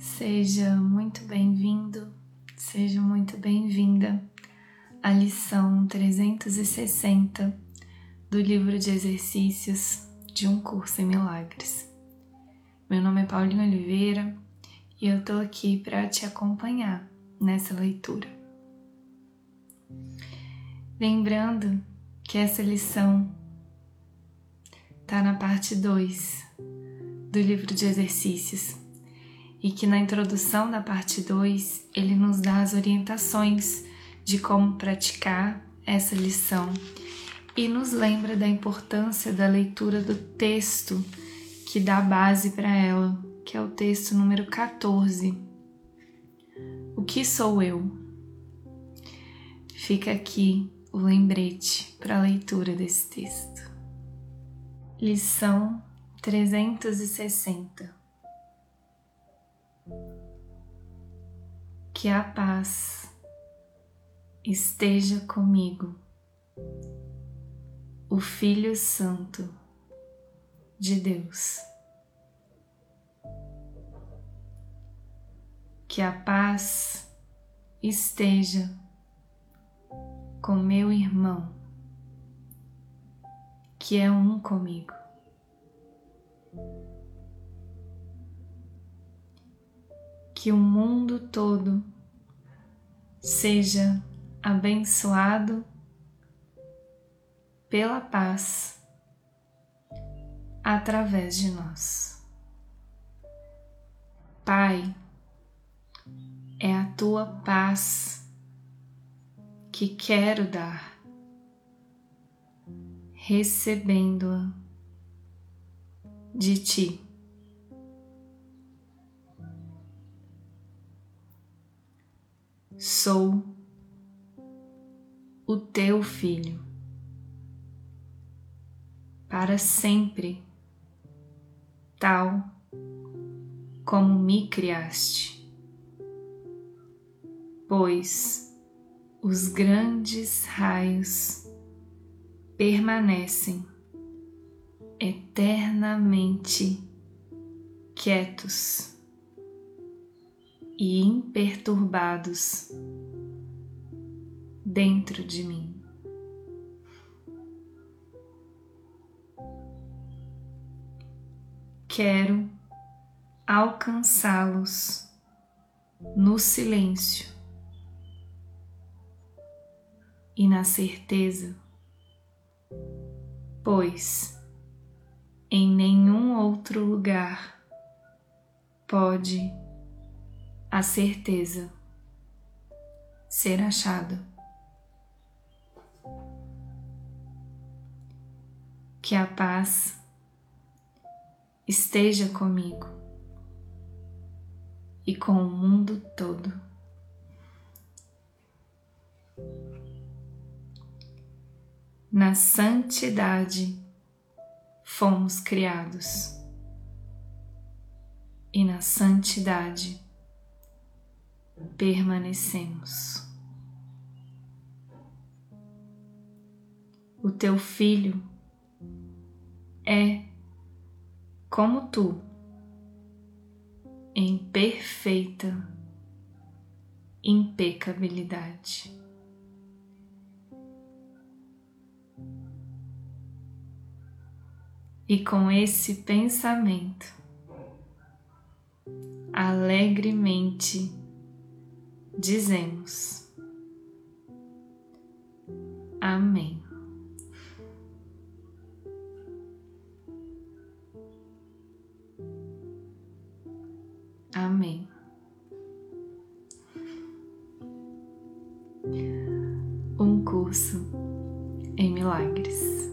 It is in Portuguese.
Seja muito bem-vindo, seja muito bem-vinda à lição 360 do livro de exercícios de um curso em milagres. Meu nome é Paulinho Oliveira e eu tô aqui para te acompanhar nessa leitura. Lembrando que essa lição está na parte 2 do livro de exercícios e que na introdução da parte 2 ele nos dá as orientações de como praticar essa lição e nos lembra da importância da leitura do texto que dá base para ela, que é o texto número 14. O que sou eu? Fica aqui o lembrete para a leitura desse texto. Lição 360 que a paz esteja comigo, o Filho Santo de Deus. Que a paz esteja com meu irmão, que é um comigo. Que o mundo todo seja abençoado pela paz através de nós. Pai, é a tua paz que quero dar, recebendo-a de ti. Sou o teu filho para sempre, tal como me criaste, pois os grandes raios permanecem eternamente quietos e imperturbados dentro de mim. Quero alcançá-los no silêncio e na certeza, pois em nenhum outro lugar pode a certeza ser achado. Que a paz esteja comigo e com o mundo todo. Na santidade fomos criados e na santidade permanecemos. O teu filho é como tu, em perfeita impecabilidade. E com esse pensamento, alegremente dizemos: Amém. Amém. Um curso em milagres.